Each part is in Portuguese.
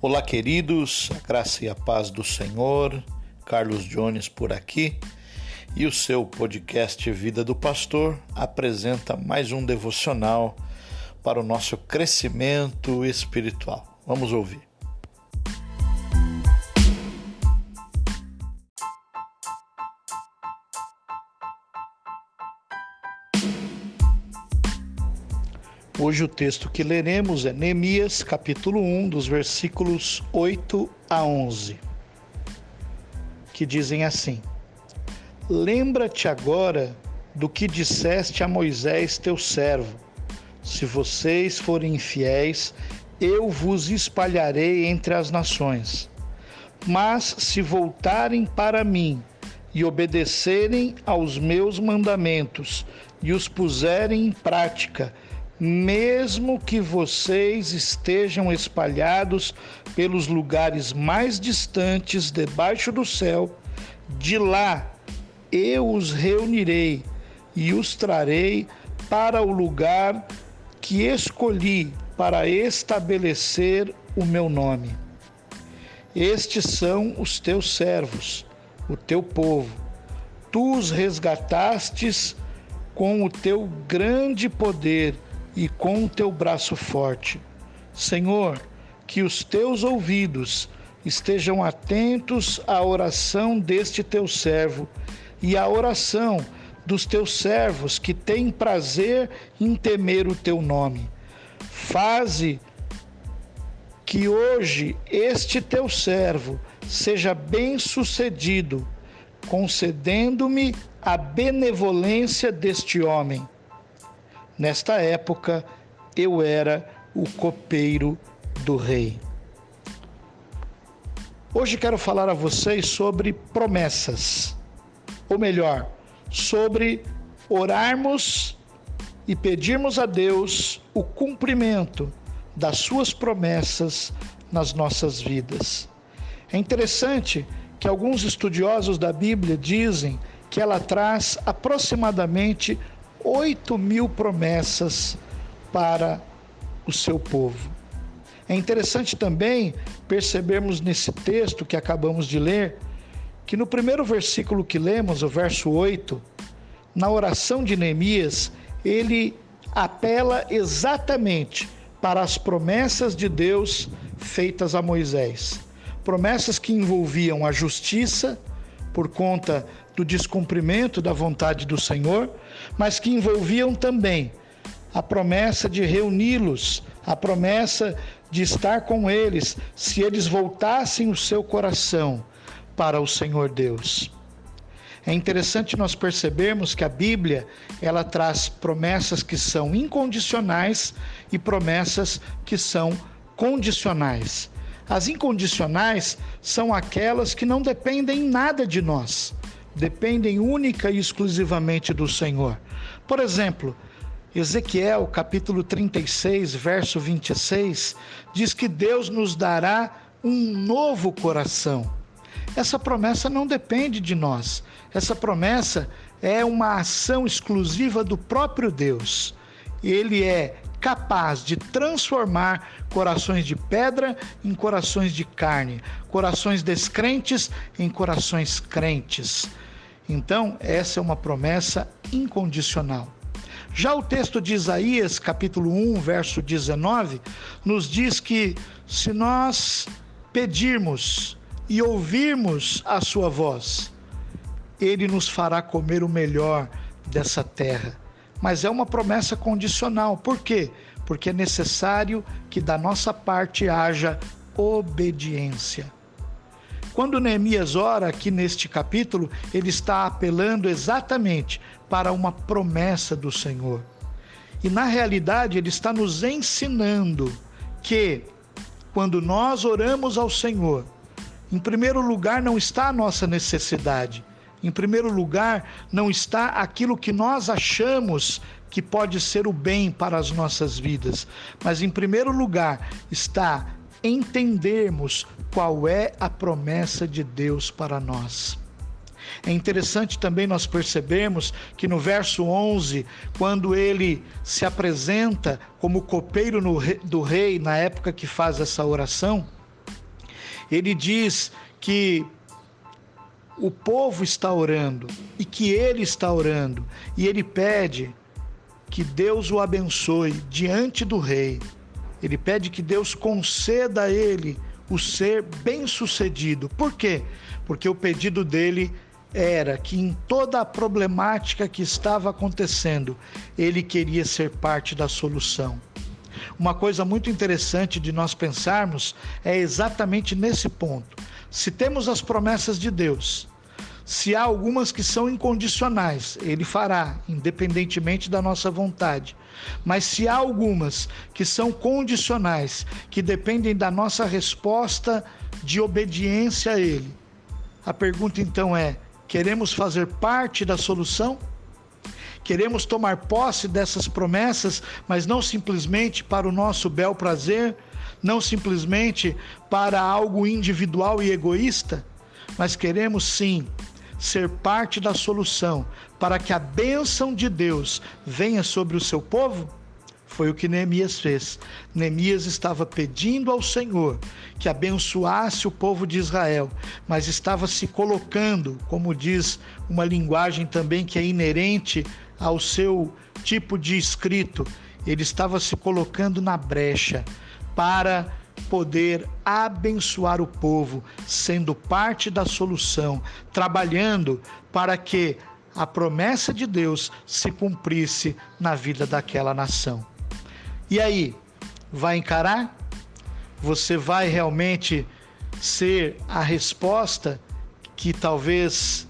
Olá, queridos, a graça e a paz do Senhor. Carlos Jones por aqui. E o seu podcast Vida do Pastor apresenta mais um devocional para o nosso crescimento espiritual. Vamos ouvir. Hoje o texto que leremos é Neemias, capítulo 1, dos versículos 8 a 11, que dizem assim: Lembra-te agora do que disseste a Moisés, teu servo. Se vocês forem infiéis, eu vos espalharei entre as nações. Mas se voltarem para mim e obedecerem aos meus mandamentos e os puserem em prática, mesmo que vocês estejam espalhados pelos lugares mais distantes debaixo do céu, de lá eu os reunirei e os trarei para o lugar que escolhi para estabelecer o meu nome. Estes são os teus servos, o teu povo. Tu os resgatastes com o teu grande poder e com o teu braço forte. Senhor, que os teus ouvidos estejam atentos à oração deste teu servo e à oração dos teus servos que têm prazer em temer o teu nome. Faze que hoje este teu servo seja bem-sucedido, concedendo-me a benevolência deste homem Nesta época, eu era o copeiro do rei. Hoje quero falar a vocês sobre promessas, ou melhor, sobre orarmos e pedirmos a Deus o cumprimento das suas promessas nas nossas vidas. É interessante que alguns estudiosos da Bíblia dizem que ela traz aproximadamente 8 mil promessas para o seu povo. É interessante também percebermos nesse texto que acabamos de ler, que no primeiro versículo que lemos, o verso 8, na oração de Neemias, ele apela exatamente para as promessas de Deus feitas a Moisés. Promessas que envolviam a justiça, por conta do descumprimento da vontade do Senhor, mas que envolviam também a promessa de reuni-los, a promessa de estar com eles, se eles voltassem o seu coração para o Senhor Deus. É interessante nós percebermos que a Bíblia, ela traz promessas que são incondicionais e promessas que são condicionais. As incondicionais são aquelas que não dependem nada de nós dependem única e exclusivamente do Senhor. Por exemplo, Ezequiel capítulo 36, verso 26, diz que Deus nos dará um novo coração. Essa promessa não depende de nós. Essa promessa é uma ação exclusiva do próprio Deus. Ele é capaz de transformar corações de pedra em corações de carne, corações descrentes em corações crentes. Então, essa é uma promessa incondicional. Já o texto de Isaías, capítulo 1, verso 19, nos diz que se nós pedirmos e ouvirmos a sua voz, ele nos fará comer o melhor dessa terra. Mas é uma promessa condicional. Por quê? Porque é necessário que da nossa parte haja obediência. Quando Neemias ora aqui neste capítulo, ele está apelando exatamente para uma promessa do Senhor. E na realidade, ele está nos ensinando que quando nós oramos ao Senhor, em primeiro lugar não está a nossa necessidade, em primeiro lugar não está aquilo que nós achamos que pode ser o bem para as nossas vidas, mas em primeiro lugar está entendermos qual é a promessa de Deus para nós. É interessante também nós percebermos que no verso 11, quando ele se apresenta como copeiro do rei na época que faz essa oração, Ele diz que o povo está orando e que ele está orando, e ele pede que Deus o abençoe diante do rei. Ele pede que Deus conceda a ele o ser bem-sucedido. Por quê? Porque o pedido dele era que em toda a problemática que estava acontecendo, ele queria ser parte da solução. Uma coisa muito interessante de nós pensarmos é exatamente nesse ponto. Se temos as promessas de Deus, se há algumas que são incondicionais, ele fará, independentemente da nossa vontade. Mas se há algumas que são condicionais, que dependem da nossa resposta de obediência a ele, a pergunta então é: queremos fazer parte da solução? Queremos tomar posse dessas promessas, mas não simplesmente para o nosso bel prazer, não simplesmente para algo individual e egoísta, mas queremos sim ser parte da solução para que a bênção de Deus venha sobre o seu povo? Foi o que Neemias fez. Neemias estava pedindo ao Senhor que abençoasse o povo de Israel, mas estava se colocando, como diz uma linguagem também que é inerente ao seu tipo de escrito, ele estava se colocando na brecha para poder abençoar o povo, sendo parte da solução, trabalhando para que a promessa de Deus se cumprisse na vida daquela nação. E aí, vai encarar? Você vai realmente ser a resposta que talvez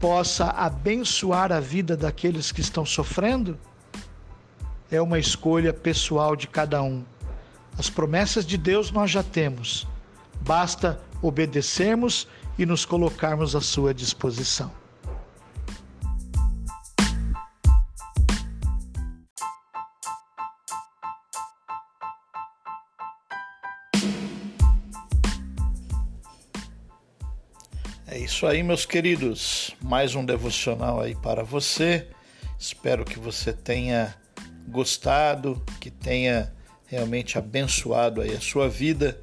possa abençoar a vida daqueles que estão sofrendo? É uma escolha pessoal de cada um. As promessas de Deus nós já temos, basta obedecermos e nos colocarmos à sua disposição. É isso aí, meus queridos. Mais um devocional aí para você. Espero que você tenha gostado, que tenha realmente abençoado aí a sua vida.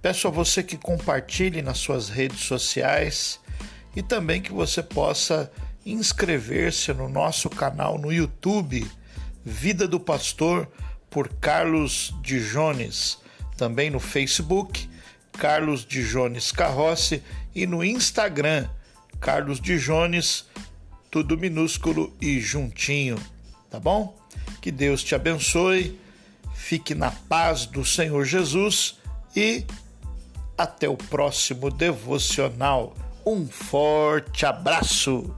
Peço a você que compartilhe nas suas redes sociais e também que você possa inscrever-se no nosso canal no YouTube, Vida do Pastor, por Carlos Dijones, também no Facebook, Carlos Dijones Carrossi e no Instagram, Carlos Dijones, tudo minúsculo e juntinho, tá bom? Que Deus te abençoe Fique na paz do Senhor Jesus e até o próximo devocional. Um forte abraço!